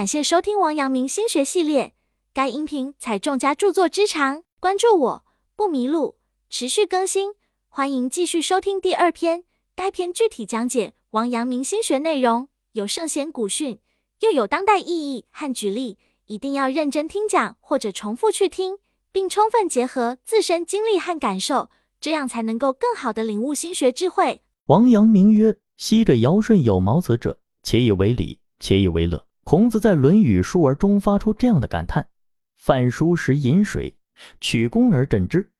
感谢收听王阳明心学系列，该音频采众家著作之长，关注我不迷路，持续更新，欢迎继续收听第二篇。该篇具体讲解王阳明心学内容，有圣贤古训，又有当代意义和举例，一定要认真听讲或者重复去听，并充分结合自身经历和感受，这样才能够更好的领悟心学智慧。王阳明曰：“昔者尧舜有毛子者，且以为礼，且以为乐。”孔子在《论语·述而》中发出这样的感叹：“饭疏食饮水，取功而振之，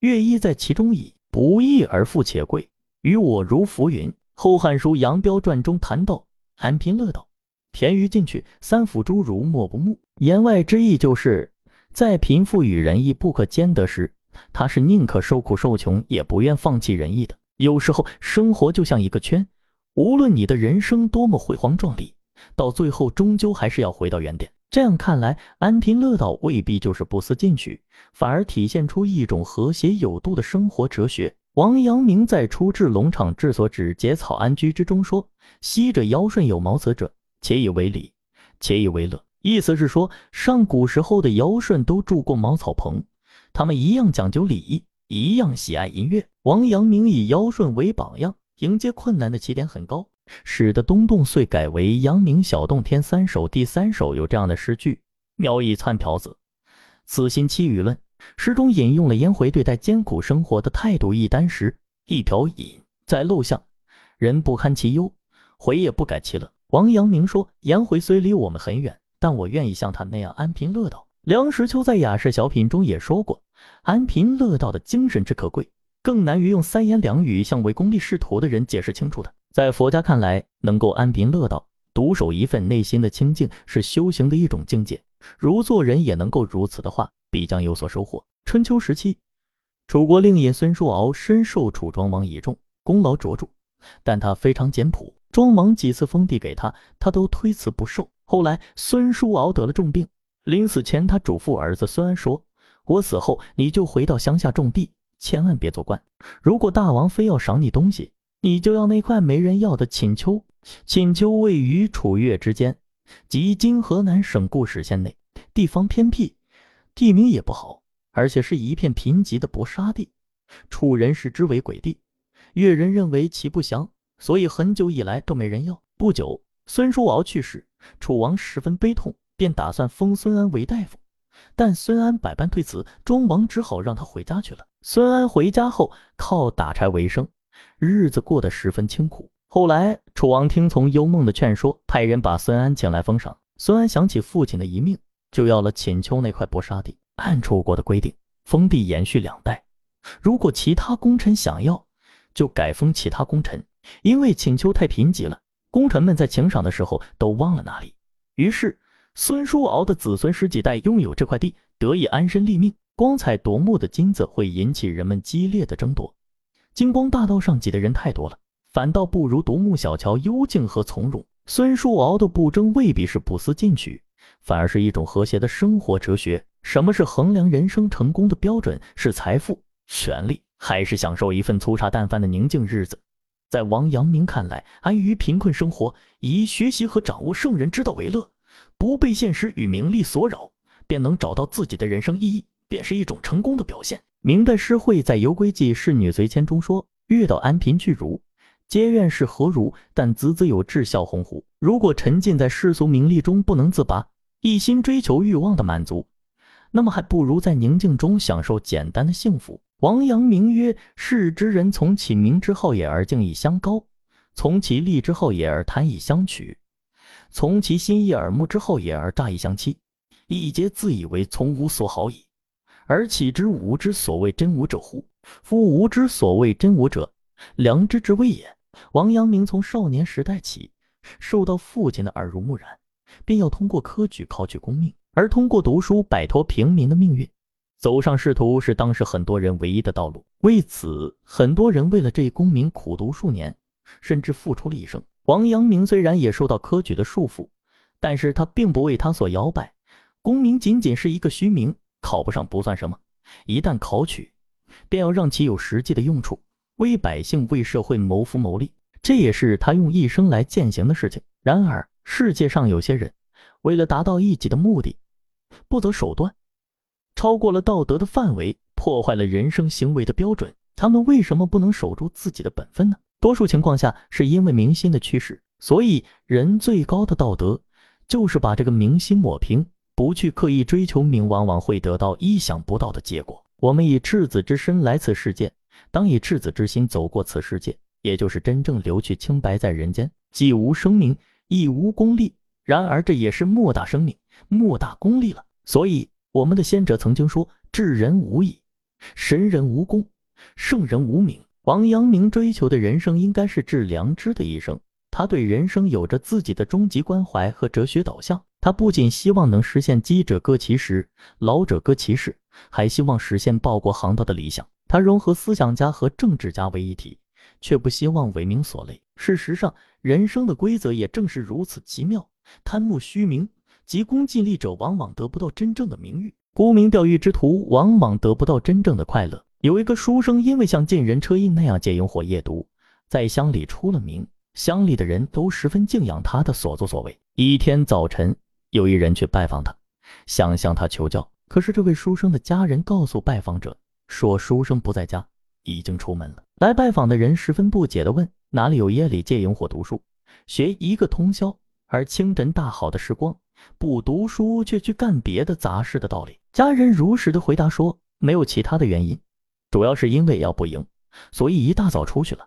乐亦在其中矣。不义而富且贵，于我如浮云。”《后汉书·杨彪传》中谈到：“安贫乐道，田于进取，三辅诸儒莫不慕。”言外之意就是，在贫富与仁义不可兼得时，他是宁可受苦受穷，也不愿放弃仁义的。有时候，生活就像一个圈，无论你的人生多么辉煌壮丽。到最后，终究还是要回到原点。这样看来，安贫乐道未必就是不思进取，反而体现出一种和谐有度的生活哲学。王阳明在《出至龙场治所指节草安居》之中说：“昔者尧舜有毛泽者，且以为礼，且以为乐。”意思是说，上古时候的尧舜都住过茅草棚，他们一样讲究礼仪，一样喜爱音乐。王阳明以尧舜为榜样，迎接困难的起点很高。使得东洞遂改为阳明小洞天三首第三首有这样的诗句：苗以窜瓢子，此心期舆论。诗中引用了颜回对待艰苦生活的态度。一箪食，一瓢饮，在陋巷，人不堪其忧，回也不改其乐。王阳明说：颜回虽离我们很远，但我愿意像他那样安贫乐道。梁实秋在雅士小品中也说过，安贫乐道的精神之可贵，更难于用三言两语向唯功利仕途的人解释清楚的。在佛家看来，能够安贫乐道，独守一份内心的清净，是修行的一种境界。如做人也能够如此的话，必将有所收获。春秋时期，楚国令尹孙叔敖深受楚庄王倚重，功劳卓著，但他非常简朴。庄王几次封地给他，他都推辞不受。后来孙叔敖得了重病，临死前，他嘱咐儿子孙安说：“我死后，你就回到乡下种地，千万别做官。如果大王非要赏你东西。”你就要那块没人要的秦丘。秦丘位于楚越之间，即今河南省固始县内，地方偏僻，地名也不好，而且是一片贫瘠的薄沙地。楚人视之为鬼地，越人认为其不祥，所以很久以来都没人要。不久，孙叔敖去世，楚王十分悲痛，便打算封孙安为大夫，但孙安百般推辞，庄王只好让他回家去了。孙安回家后，靠打柴为生。日子过得十分清苦。后来，楚王听从幽梦的劝说，派人把孙安请来封赏。孙安想起父亲的遗命，就要了秦丘那块薄沙地。按楚国的规定，封地延续两代，如果其他功臣想要，就改封其他功臣。因为秦丘太贫瘠了，功臣们在请赏的时候都忘了那里。于是，孙叔敖的子孙十几代拥有这块地，得以安身立命。光彩夺目的金子会引起人们激烈的争夺。金光大道上挤的人太多了，反倒不如独木小桥幽静和从容。孙叔敖的不争未必是不思进取，反而是一种和谐的生活哲学。什么是衡量人生成功的标准？是财富、权力，还是享受一份粗茶淡饭的宁静日子？在王阳明看来，安于贫困生活，以学习和掌握圣人之道为乐，不被现实与名利所扰，便能找到自己的人生意义，便是一种成功的表现。明代诗会在《游归记·仕女随迁》中说：“遇到安贫巨儒，皆愿是何如？但子子有志效鸿鹄。如果沉浸在世俗名利中不能自拔，一心追求欲望的满足，那么还不如在宁静中享受简单的幸福。”王阳明曰：“世之人，从其名之后也而敬以相高，从其利之后也而贪以相取，从其心意耳目之后也而诈以相欺，一皆自以为从无所好矣。”而岂知吾之所谓真吾者乎？夫吾之所谓真吾者，良知之谓也。王阳明从少年时代起，受到父亲的耳濡目染，便要通过科举考取功名，而通过读书摆脱平民的命运，走上仕途是当时很多人唯一的道路。为此，很多人为了这一功名苦读数年，甚至付出了一生。王阳明虽然也受到科举的束缚，但是他并不为他所摇摆，功名仅仅是一个虚名。考不上不算什么，一旦考取，便要让其有实际的用处，为百姓、为社会谋福谋利，这也是他用一生来践行的事情。然而，世界上有些人为了达到一己的目的，不择手段，超过了道德的范围，破坏了人生行为的标准。他们为什么不能守住自己的本分呢？多数情况下，是因为明心的驱使。所以，人最高的道德，就是把这个明心抹平。不去刻意追求名，往往会得到意想不到的结果。我们以赤子之身来此世界，当以赤子之心走过此世界，也就是真正留去清白在人间，既无声名，亦无功利。然而，这也是莫大生命，莫大功利了。所以，我们的先哲曾经说：“智人无义，神人无功，圣人无名。”王阳明追求的人生应该是致良知的一生。他对人生有着自己的终极关怀和哲学导向。他不仅希望能实现饥者歌其食，老者歌其事，还希望实现报国航道的理想。他融合思想家和政治家为一体，却不希望为名所累。事实上，人生的规则也正是如此奇妙。贪慕虚名、急功近利者，往往得不到真正的名誉；沽名钓誉之徒，往往得不到真正的快乐。有一个书生，因为像进人车印那样借萤火夜读，在乡里出了名，乡里的人都十分敬仰他的所作所为。一天早晨。有一人去拜访他，想向他求教。可是这位书生的家人告诉拜访者说，书生不在家，已经出门了。来拜访的人十分不解地问：“哪里有夜里借萤火读书，学一个通宵，而清晨大好的时光不读书却去干别的杂事的道理？”家人如实的回答说：“没有其他的原因，主要是因为要不赢，所以一大早出去了，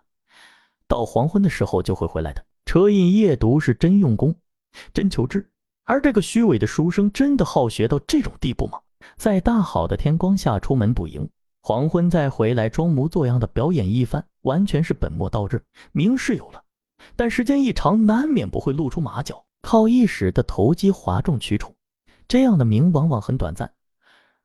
到黄昏的时候就会回来的。车胤夜读是真用功，真求知。”而这个虚伪的书生真的好学到这种地步吗？在大好的天光下出门捕蝇，黄昏再回来装模作样的表演一番，完全是本末倒置。名是有了，但时间一长，难免不会露出马脚。靠一时的投机哗众取宠，这样的名往往很短暂，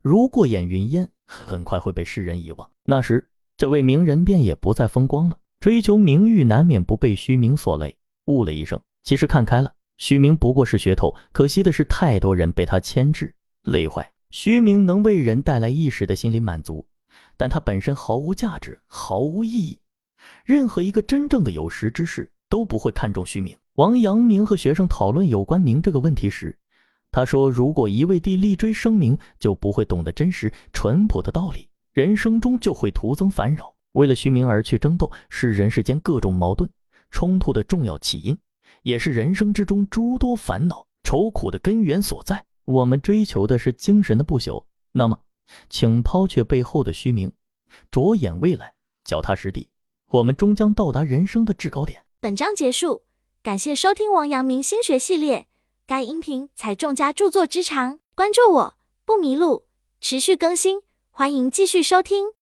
如过眼云烟，很快会被世人遗忘。那时，这位名人便也不再风光了。追求名誉，难免不被虚名所累，误了一生。其实看开了。虚名不过是噱头，可惜的是太多人被他牵制累坏。虚名能为人带来一时的心理满足，但它本身毫无价值，毫无意义。任何一个真正的有识之士都不会看重虚名。王阳明和学生讨论有关名这个问题时，他说：“如果一味地力追声名，就不会懂得真实淳朴的道理，人生中就会徒增烦扰。为了虚名而去争斗，是人世间各种矛盾冲突的重要起因。”也是人生之中诸多烦恼愁苦的根源所在。我们追求的是精神的不朽，那么，请抛却背后的虚名，着眼未来，脚踏实地，我们终将到达人生的制高点。本章结束，感谢收听王阳明心学系列。该音频采众家著作之长，关注我不迷路，持续更新，欢迎继续收听。